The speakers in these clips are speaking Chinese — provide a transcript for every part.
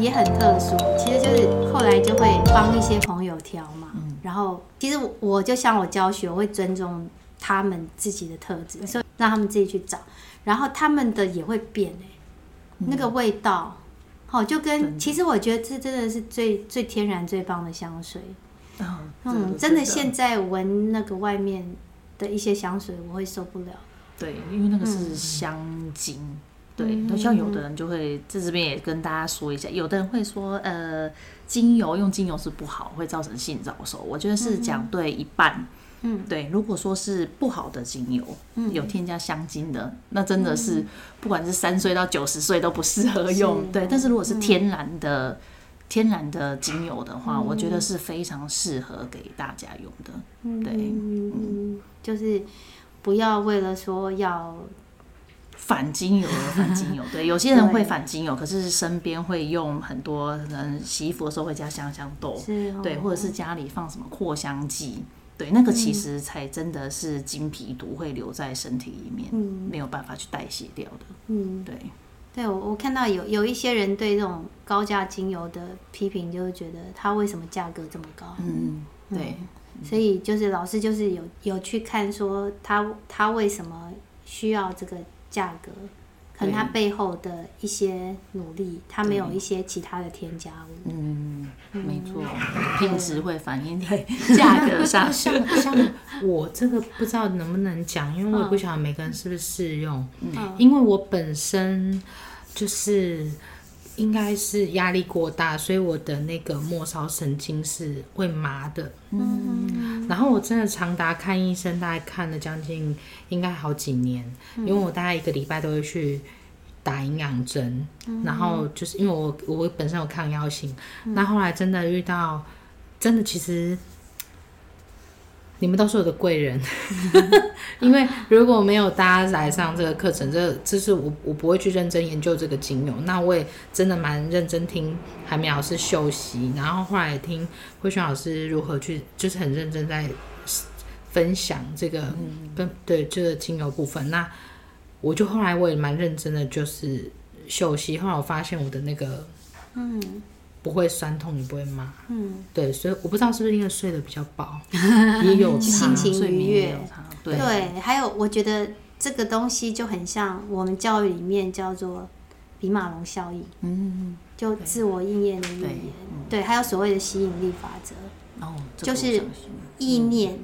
也很特殊，其实就是后来就会帮一些朋友挑嘛。嗯、然后其实我就像我教学，我会尊重他们自己的特质，所以让他们自己去找。然后他们的也会变、欸嗯、那个味道，好就跟其实我觉得这真的是最最天然最棒的香水。哦、嗯，真的现在闻那个外面的一些香水，我会受不了。对，因为那个是香精。嗯、对，那像有的人就会在这边也跟大家说一下，有的人会说，呃，精油用精油是不好，会造成性早熟。我觉得是讲对一半。嗯，对，如果说是不好的精油，嗯、有添加香精的，那真的是不管是三岁到九十岁都不适合用。对，但是如果是天然的。天然的精油的话，嗯、我觉得是非常适合给大家用的。嗯、对，嗯，就是不要为了说要反精油而反精油。对，有些人会反精油，可是身边会用很多人洗衣服的时候会加香香豆，是哦、对，或者是家里放什么扩香剂，对，那个其实才真的是精皮毒会留在身体里面，嗯、没有办法去代谢掉的。嗯，对。对，我我看到有有一些人对这种高价精油的批评，就是觉得它为什么价格这么高？嗯，对，所以就是老师就是有有去看说他他为什么需要这个价格。可能它背后的一些努力，它没有一些其他的添加物。嗯，没错，品质会反映在价格上。像像我这个不知道能不能讲，因为我也不晓得每个人是不是适用。嗯，因为我本身就是。应该是压力过大，所以我的那个末梢神经是会麻的。嗯，然后我真的长达看医生，大概看了将近应该好几年，因为我大概一个礼拜都会去打营养针。然后就是因为我我本身有抗药性，那后来真的遇到，真的其实。你们都是我的贵人，因为如果没有大家来上这个课程，这这是我我不会去认真研究这个精油。那我也真的蛮认真听海绵老师秀息，然后后来听慧轩老师如何去，就是很认真在分享这个跟、嗯、对这个精油部分。那我就后来我也蛮认真的，就是秀息。后来我发现我的那个嗯。不会酸痛，也不会麻。嗯，对，所以我不知道是不是因为睡得比较饱，也有心情愉悦。对，对，还有我觉得这个东西就很像我们教育里面叫做比马龙效应。嗯，就自我应验的语言。对，对，还有所谓的吸引力法则。哦，就是意念，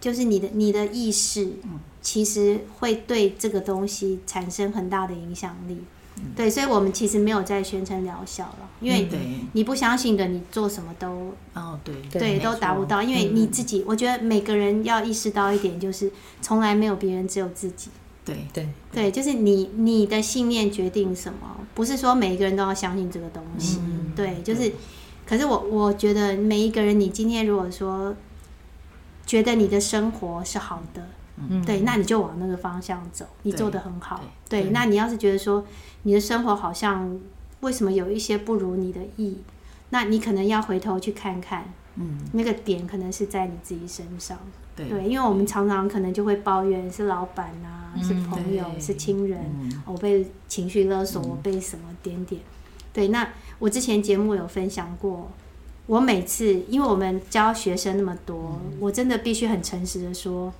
就是你的你的意识，其实会对这个东西产生很大的影响力。对，所以，我们其实没有在宣称疗效了，因为你不相信的，你做什么都哦，对对，都达不到，因为你自己，我觉得每个人要意识到一点，就是从来没有别人，只有自己。对对对，就是你你的信念决定什么，不是说每一个人都要相信这个东西。对，就是，可是我我觉得每一个人，你今天如果说觉得你的生活是好的。嗯，对，那你就往那个方向走，你做的很好。对，对，那你要是觉得说你的生活好像为什么有一些不如你的意，那你可能要回头去看看，嗯，那个点可能是在你自己身上。对，对，因为我们常常可能就会抱怨是老板啊，是朋友，是亲人，我被情绪勒索，我被什么点点。对，那我之前节目有分享过，我每次因为我们教学生那么多，我真的必须很诚实的说。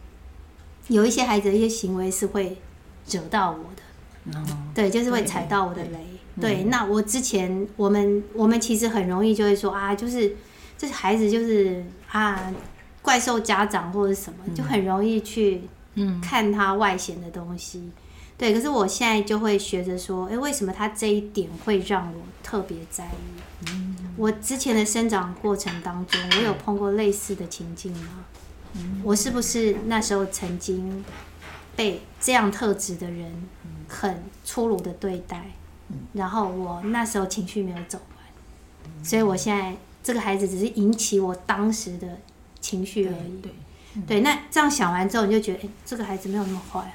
有一些孩子的一些行为是会惹到我的，哦、对，就是会踩到我的雷。对，对，那我之前我们我们其实很容易就会说啊，就是这孩子就是啊怪兽家长或者什么，嗯、就很容易去看他外显的东西。嗯、对，可是我现在就会学着说，哎、欸，为什么他这一点会让我特别在意？嗯、我之前的生长过程当中，我有碰过类似的情境吗？我是不是那时候曾经被这样特质的人很粗鲁的对待？然后我那时候情绪没有走完，所以我现在这个孩子只是引起我当时的情绪而已。对，对，那这样想完之后，你就觉得，哎，这个孩子没有那么坏啊。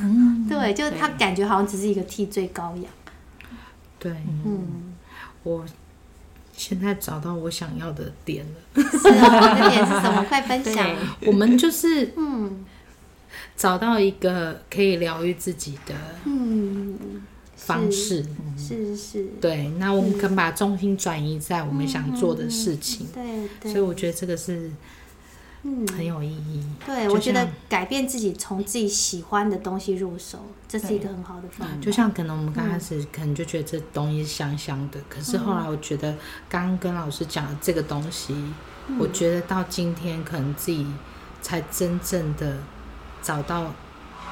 嗯，对，就是他感觉好像只是一个替罪羔羊。对，嗯，我。现在找到我想要的点了。是啊，我的点是什么？快分享。我们就是嗯，找到一个可以疗愈自己的嗯方式。是是是。对，那我们可能把重心转移在我们想做的事情。对对。所以我觉得这个是。嗯，很有意义。对，我觉得改变自己，从自己喜欢的东西入手，这是一个很好的方法。就像可能我们刚开始可能就觉得这东西香香的，可是后来我觉得刚刚跟老师讲的这个东西，我觉得到今天可能自己才真正的找到，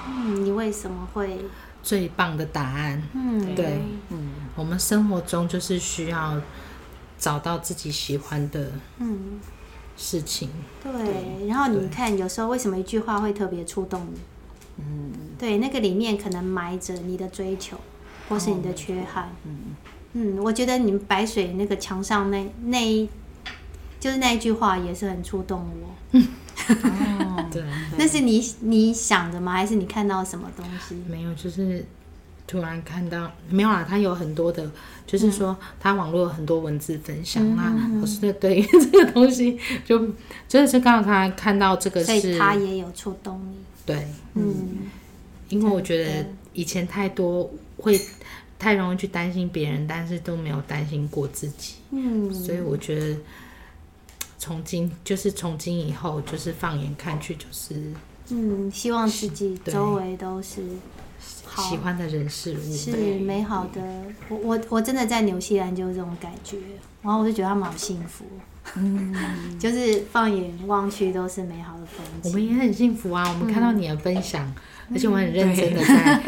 嗯，你为什么会最棒的答案？嗯，对，嗯，我们生活中就是需要找到自己喜欢的，嗯。事情对，对，然后你看，有时候为什么一句话会特别触动你？嗯，对，那个里面可能埋着你的追求，或是你的缺憾。嗯嗯，我觉得你们白水那个墙上那那一，就是那一句话也是很触动我。嗯，哦，对，那是你你想的吗？还是你看到什么东西？没有，就是。突然看到没有啦，他有很多的，就是说他网络有很多文字分享，嗯、那我是对于这个东西就真的是刚好他看到这个是，所以他也有触动你。对，嗯，因为我觉得以前太多会太容易去担心别人，但是都没有担心过自己。嗯，所以我觉得从今就是从今以后，就是放眼看去，就是嗯，希望自己周围都是。好。喜欢的人事物。是美好的，我我我真的在纽西兰就是这种感觉，然后我就觉得他们好幸福，嗯，就是放眼望去都是美好的风景。我们也很幸福啊，我们看到你的分享，嗯、而且我们很认真的在，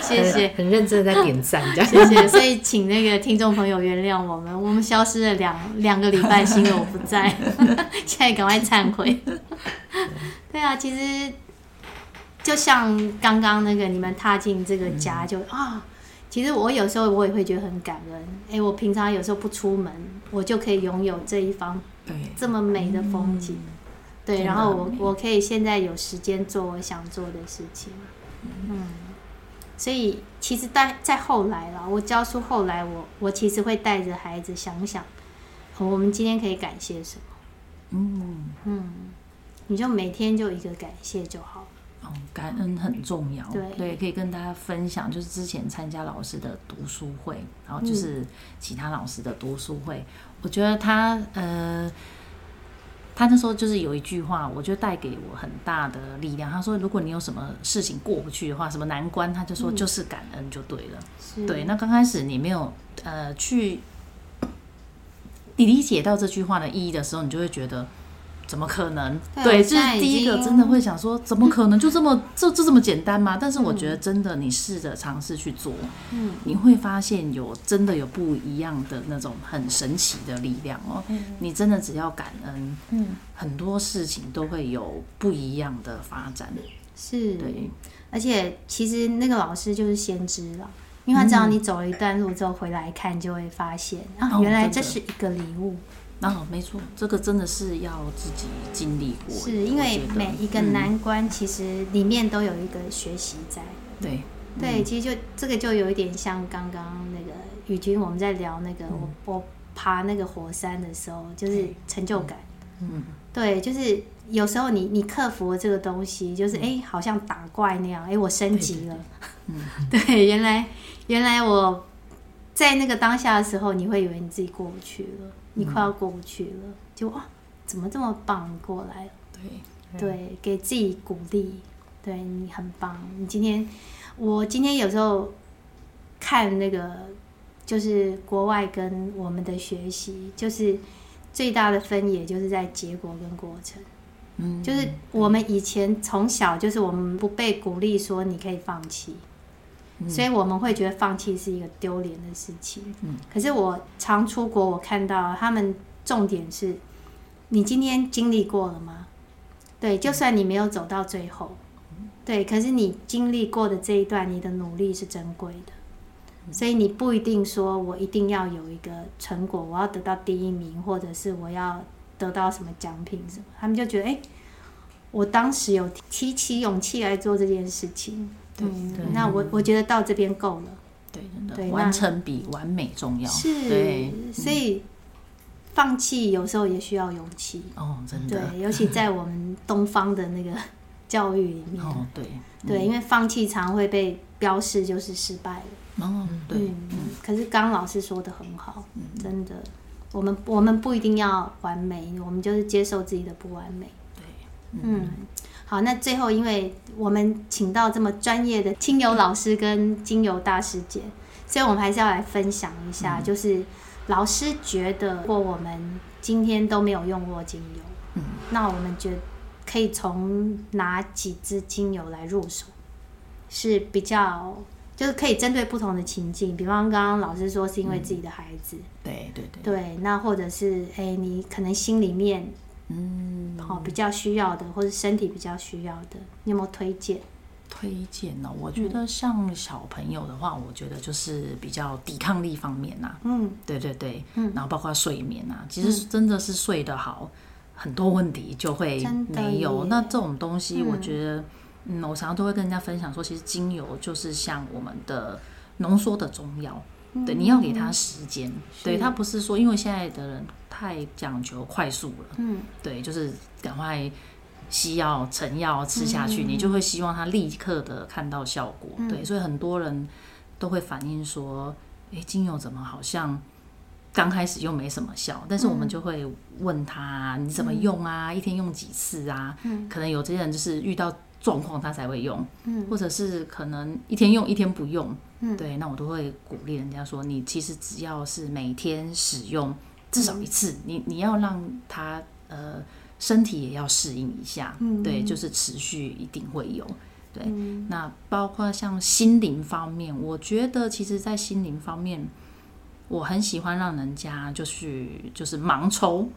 谢谢，很认真的在点赞，这样。谢谢。所以请那个听众朋友原谅我们，我们消失了两两个礼拜，是因为我不在，现在赶快忏悔。对啊，其实。就像刚刚那个，你们踏进这个家就，就啊、嗯，其实我有时候我也会觉得很感恩。哎、欸，我平常有时候不出门，我就可以拥有这一方这么美的风景。嗯、对，然后我我可以现在有时间做我想做的事情。嗯，所以其实在在后来了，我教书后来我，我我其实会带着孩子想想，我们今天可以感谢什么？嗯嗯，你就每天就一个感谢就好。感恩很重要，对，对，可以跟大家分享，就是之前参加老师的读书会，然后就是其他老师的读书会，嗯、我觉得他呃，他那时候就是有一句话，我觉得带给我很大的力量。他说，如果你有什么事情过不去的话，什么难关，他就说就是感恩就对了。嗯、对，那刚开始你没有呃去你理解到这句话的意义的时候，你就会觉得。怎么可能？对，这是第一个，真的会想说，怎么可能就这么 这这这么简单吗？但是我觉得真的，你试着尝试去做，嗯，你会发现有真的有不一样的那种很神奇的力量哦。你真的只要感恩，嗯，很多事情都会有不一样的发展。是，对，而且其实那个老师就是先知了，因为他知道你走了一段路之后回来看，就会发现啊，原来这是一个礼物。然后、哦、没错，这个真的是要自己经历过。是因为每一个难关，其实里面都有一个学习在。对、嗯、对，其实就这个就有一点像刚刚那个宇君我们在聊那个、嗯、我我爬那个火山的时候，就是成就感。嗯，对，就是有时候你你克服了这个东西，就是哎、嗯，好像打怪那样，哎，我升级了。嗯，对，原来原来我在那个当下的时候，你会以为你自己过不去了。你快要过不去了，就哇，怎么这么棒？你过来了，对对，给自己鼓励，对你很棒。你今天，我今天有时候看那个，就是国外跟我们的学习，就是最大的分野就是在结果跟过程。嗯，就是我们以前从小就是我们不被鼓励说你可以放弃。所以我们会觉得放弃是一个丢脸的事情。嗯，可是我常出国，我看到他们重点是，你今天经历过了吗？对，就算你没有走到最后，对，可是你经历过的这一段，你的努力是珍贵的。所以你不一定说我一定要有一个成果，我要得到第一名，或者是我要得到什么奖品什么。他们就觉得，哎，我当时有提起勇气来做这件事情。对，那我我觉得到这边够了。对，真的，对，完成比完美重要。是，对，所以放弃有时候也需要勇气。哦，真的。对，尤其在我们东方的那个教育里面。哦，对。对，因为放弃常会被标示就是失败了。哦，对，嗯，可是刚刚老师说的很好，真的，我们我们不一定要完美，我们就是接受自己的不完美。对，嗯，好，那最后因为我们请到这么专业的精油老师跟精油大师姐，所以我们还是要来分享一下，就是老师觉得，如果我们今天都没有用过精油，嗯，那我们觉可以从哪几支精油来入手是比较。就是可以针对不同的情境，比方刚刚老师说是因为自己的孩子，嗯、对对对，对，那或者是哎、欸，你可能心里面，嗯，好比较需要的，或者身体比较需要的，你有没有推荐？推荐呢？我觉得像小朋友的话，嗯、我觉得就是比较抵抗力方面呐、啊，嗯，对对对，嗯，然后包括睡眠啊，其实真的是睡得好，嗯、很多问题就会没有。那这种东西，我觉得。嗯，我常常都会跟人家分享说，其实精油就是像我们的浓缩的中药，嗯、对，你要给他时间，是对他不是说，因为现在的人太讲求快速了，嗯，对，就是赶快西药、成药吃下去，嗯、你就会希望他立刻的看到效果，嗯、对，所以很多人都会反映说，哎，精油怎么好像刚开始又没什么效，但是我们就会问他，你怎么用啊？嗯、一天用几次啊？嗯、可能有些人就是遇到。状况他才会用，或者是可能一天用一天不用，嗯、对，那我都会鼓励人家说，你其实只要是每天使用至少一次，嗯、你你要让他呃身体也要适应一下，嗯、对，就是持续一定会有，对，嗯、那包括像心灵方面，我觉得其实在心灵方面，我很喜欢让人家就是就是盲抽。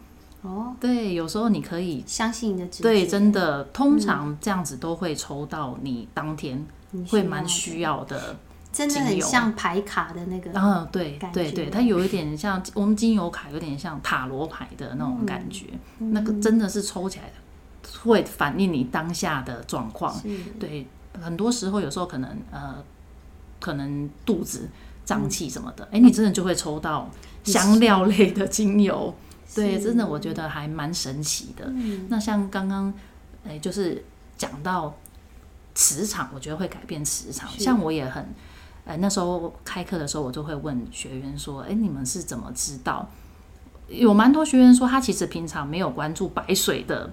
哦，对，有时候你可以相信你的直觉。对，真的，通常这样子都会抽到你当天会蛮需要的，真的很像牌卡的那个。嗯，对，对，对，它有一点像我们精油卡，有点像塔罗牌的那种感觉。那个真的是抽起来会反映你当下的状况。对，很多时候有时候可能呃，可能肚子胀气什么的，哎，你真的就会抽到 香料类的精油。对，真的我觉得还蛮神奇的。嗯、那像刚刚，哎，就是讲到磁场，我觉得会改变磁场。像我也很，哎，那时候开课的时候，我就会问学员说：“哎，你们是怎么知道？”有蛮多学员说，他其实平常没有关注白水的。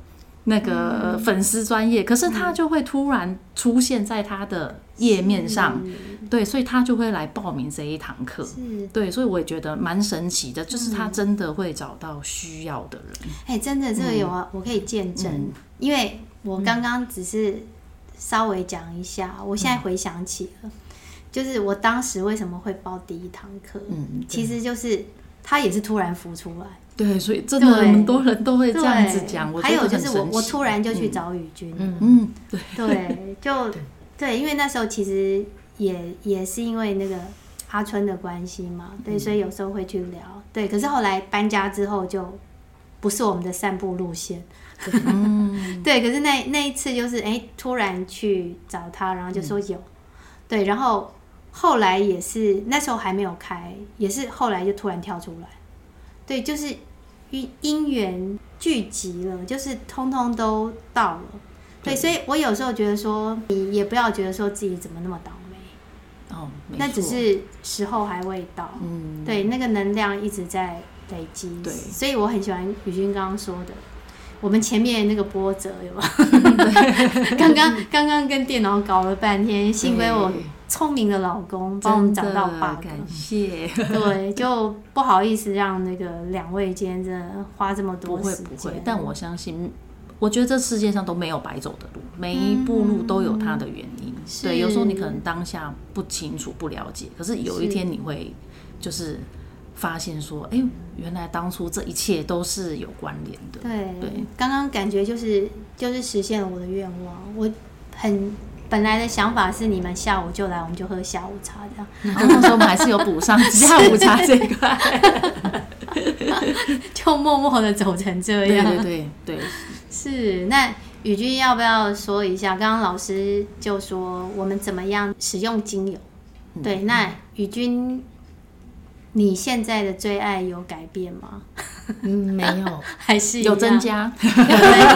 那个粉丝专业，可是他就会突然出现在他的页面上，对，所以他就会来报名这一堂课，是。对，所以我也觉得蛮神奇的，就是他真的会找到需要的人。哎、嗯，真的，这个有啊，嗯、我可以见证，嗯、因为我刚刚只是稍微讲一下，嗯、我现在回想起了，就是我当时为什么会报第一堂课，嗯，其实就是他也是突然浮出来。对，所以真的很多人都会这样子讲。还有就是我，我突然就去找宇君。嗯嗯，对对，就 对，因为那时候其实也也是因为那个阿春的关系嘛，对，所以有时候会去聊。对，可是后来搬家之后就不是我们的散步路线。嗯，对，可是那那一次就是哎，突然去找他，然后就说有。对，然后后来也是那时候还没有开，也是后来就突然跳出来。对，就是因因缘聚集了，就是通通都到了。对，对，所以我有时候觉得说，你也不要觉得说自己怎么那么倒霉。哦，那只是时候还未到。嗯，对，那个能量一直在累积。对，所以我很喜欢宇君刚刚说的，我们前面那个波折有吗？刚刚刚刚跟电脑搞了半天，幸亏我。聪明的老公帮我们找到 bug，感谢。对，就不好意思让那个两位今天真的花这么多时间。不会不会，但我相信，我觉得这世界上都没有白走的路，每一步路都有它的原因。嗯、对，有时候你可能当下不清楚、不了解，可是有一天你会就是发现说，哎是，原来当初这一切都是有关联的。对对，刚刚感觉就是就是实现了我的愿望，我很。本来的想法是你们下午就来，我们就喝下午茶这样。然后那时候我们还是有补上下午茶 这一块，就默默的走成这样。对对对对，是。那宇君要不要说一下？刚刚老师就说我们怎么样使用精油？嗯、对，那宇君，你现在的最爱有改变吗？嗯，没有，还是有增加，有增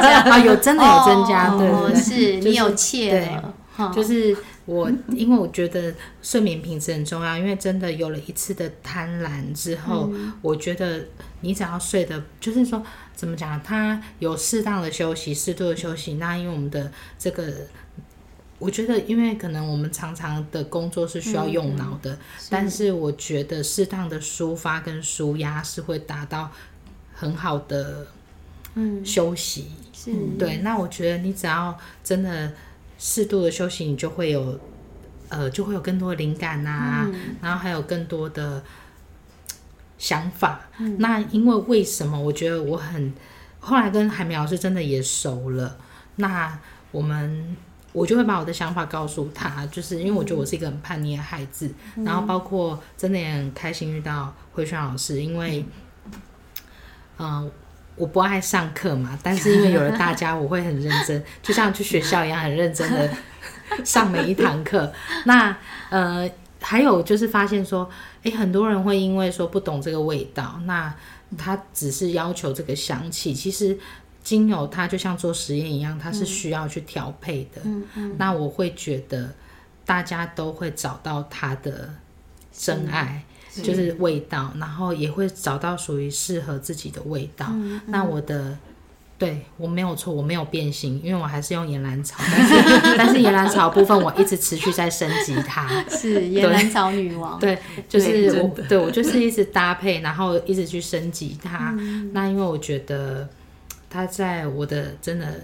加啊，有真的有增加，对，是你有切了。就是我，因为我觉得睡眠品质很重要，因为真的有了一次的贪婪之后，嗯、我觉得你只要睡的，就是说怎么讲，他有适当的休息，适度的休息，那因为我们的这个。我觉得，因为可能我们常常的工作是需要用脑的，嗯、但是我觉得适当的抒发跟舒压是会达到很好的嗯休息。是对。那我觉得你只要真的适度的休息，你就会有呃，就会有更多的灵感啊，嗯、然后还有更多的想法。嗯、那因为为什么？我觉得我很后来跟海绵老师真的也熟了。那我们。我就会把我的想法告诉他，就是因为我觉得我是一个很叛逆的孩子，嗯、然后包括真的也很开心遇到慧轩老师，因为，嗯、呃，我不爱上课嘛，但是因为有了大家，我会很认真，就像去学校一样，很认真的上每一堂课。那呃，还有就是发现说，诶，很多人会因为说不懂这个味道，那他只是要求这个香气，其实。精油它就像做实验一样，它是需要去调配的。嗯嗯、那我会觉得大家都会找到它的真爱，就是味道，然后也会找到属于适合自己的味道。那我的对我没有错，我没有变形，因为我还是用岩兰草，但是 但是岩兰草部分我一直持续在升级它。是岩兰草女王。对，就是我对我就是一直搭配，然后一直去升级它。嗯、那因为我觉得。它在我的真的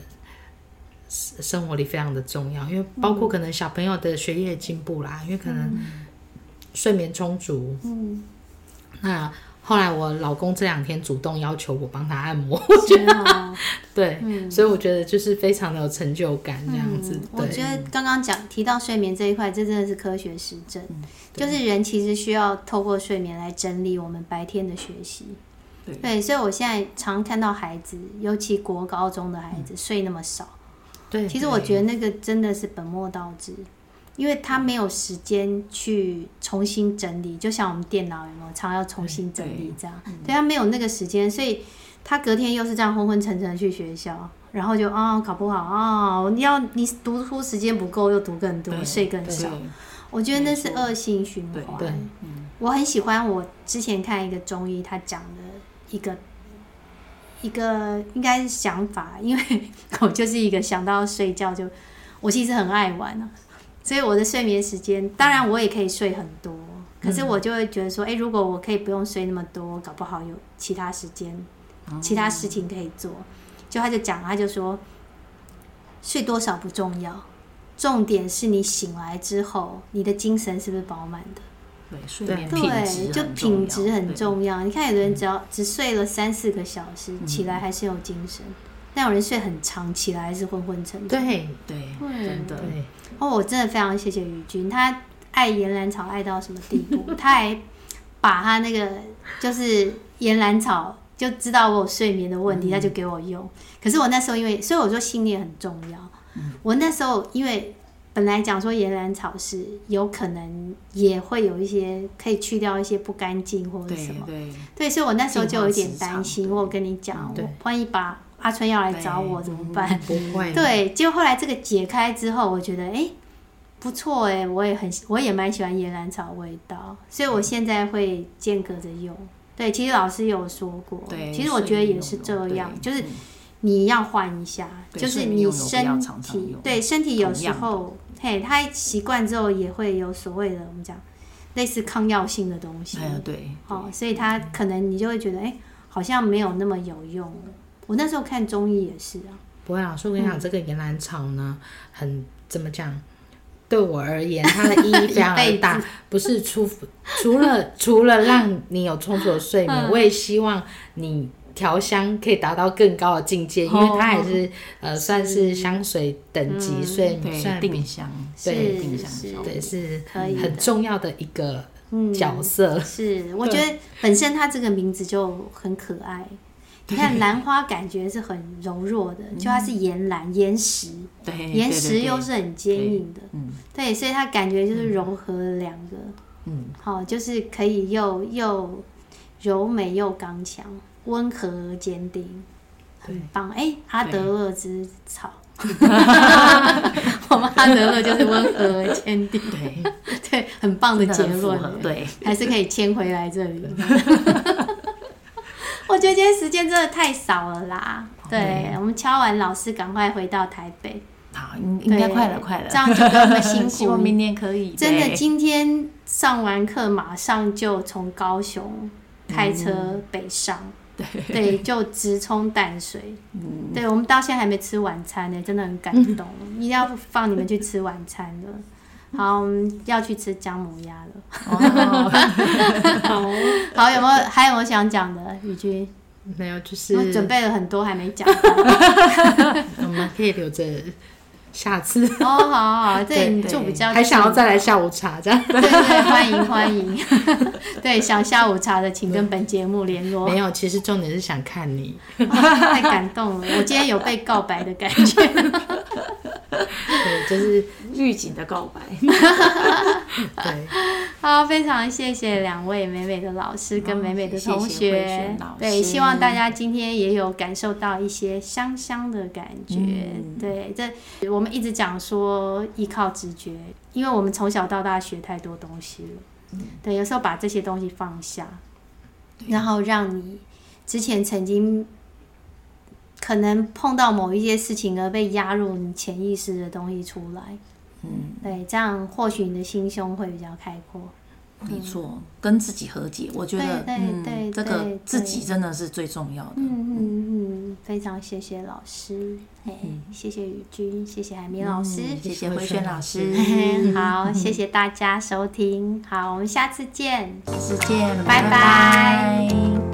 生活里非常的重要，因为包括可能小朋友的学业进步啦，因为可能睡眠充足。嗯。那后来我老公这两天主动要求我帮他按摩，我觉得对，所以我觉得就是非常的有成就感这样子。我觉得刚刚讲提到睡眠这一块，这真的是科学实证，就是人其实需要透过睡眠来整理我们白天的学习。对，所以我现在常看到孩子，尤其国高中的孩子、嗯、睡那么少。对，其实我觉得那个真的是本末倒置，因为他没有时间去重新整理，就像我们电脑有没有常要重新整理这样？对，对他没有那个时间，所以他隔天又是这样昏昏沉沉去学校，然后就啊、哦、考不好啊、哦，你要你读书时间不够又读更多，睡更少。我觉得那是恶性循环。对，嗯、我很喜欢我之前看一个中医，他讲的。一个一个应该是想法，因为 我就是一个想到睡觉就，我其实很爱玩啊，所以我的睡眠时间，当然我也可以睡很多，可是我就会觉得说，哎，如果我可以不用睡那么多，搞不好有其他时间，其他事情可以做。就他就讲，他就说，睡多少不重要，重点是你醒来之后，你的精神是不是饱满的。对，睡眠品质就品质很重要。你看，有的人只要只睡了三四个小时，起来还是有精神；但有人睡很长，起来还是昏昏沉沉。对对，真的。哦，我真的非常谢谢宇君，他爱岩兰草爱到什么地步？他还把他那个就是岩兰草，就知道我有睡眠的问题，他就给我用。可是我那时候因为，所以我说信念很重要。我那时候因为。本来讲说岩兰草是有可能也会有一些可以去掉一些不干净或者什么，对，对，所以我那时候就有点担心。我跟你讲，我万一把阿春要来找我怎么办？不会。对，结果后来这个解开之后，我觉得哎不错哎，我也很我也蛮喜欢野兰草味道，所以我现在会间隔着用。对，其实老师有说过，对，其实我觉得也是这样，就是。你要换一下，就是你身体对身体有时候，嘿，他习惯之后也会有所谓的我们讲类似抗药性的东西，对，好，所以他可能你就会觉得，哎，好像没有那么有用。我那时候看中医也是啊。不会老师，我跟你讲，这个岩兰草呢，很怎么讲？对我而言，它的意义 非常的大，不是除除了 除了让你有充足的睡眠，我也希望你。调香可以达到更高的境界，因为它还是呃算是香水等级，所以算定香，对定香，对是很重要的一个角色。是，我觉得本身它这个名字就很可爱。你看兰花感觉是很柔弱的，就它是岩兰岩石，对岩石又是很坚硬的，嗯。对，所以它感觉就是融合了两个，嗯，好，就是可以又又柔美又刚强。温和而坚定，很棒。哎，阿德勒之草，我们阿德勒就是温和而坚定，对。对，很棒的结论，对，还是可以牵回来这里。我觉得今天时间真的太少了啦，对，我们敲完老师，赶快回到台北。好，应应该快了，快了，这样就不用那么辛苦。希望明年可以。真的，今天上完课，马上就从高雄开车北上，对对，就直冲淡水。嗯，对，我们到现在还没吃晚餐呢，真的很感动，一定要放你们去吃晚餐了。好，我们要去吃姜母鸭了。好，好，有没有还有没有想讲的？宇君没有，就是我准备了很多，还没讲。我们可以留着。下次哦，好好好，这里住比较，还想要再来下午茶这样？对对，欢迎欢迎。对，想下午茶的，请跟本节目联络。没有，其实重点是想看你，太感动了，我今天有被告白的感觉。对，就是预警的告白。对，好，非常谢谢两位美美的老师跟美美的同学。对，希望大家今天也有感受到一些香香的感觉。嗯、对，这我们一直讲说依靠直觉，因为我们从小到大学太多东西了。嗯、对，有时候把这些东西放下，然后让你之前曾经。可能碰到某一些事情而被压入你潜意识的东西出来，嗯，对，这样或许你的心胸会比较开阔。没错，跟自己和解，我觉得，对对，这个自己真的是最重要的。嗯嗯嗯，非常谢谢老师，谢谢宇君，谢谢海明老师，谢谢慧轩老师，好，谢谢大家收听，好，我们下次见，下次见，拜拜。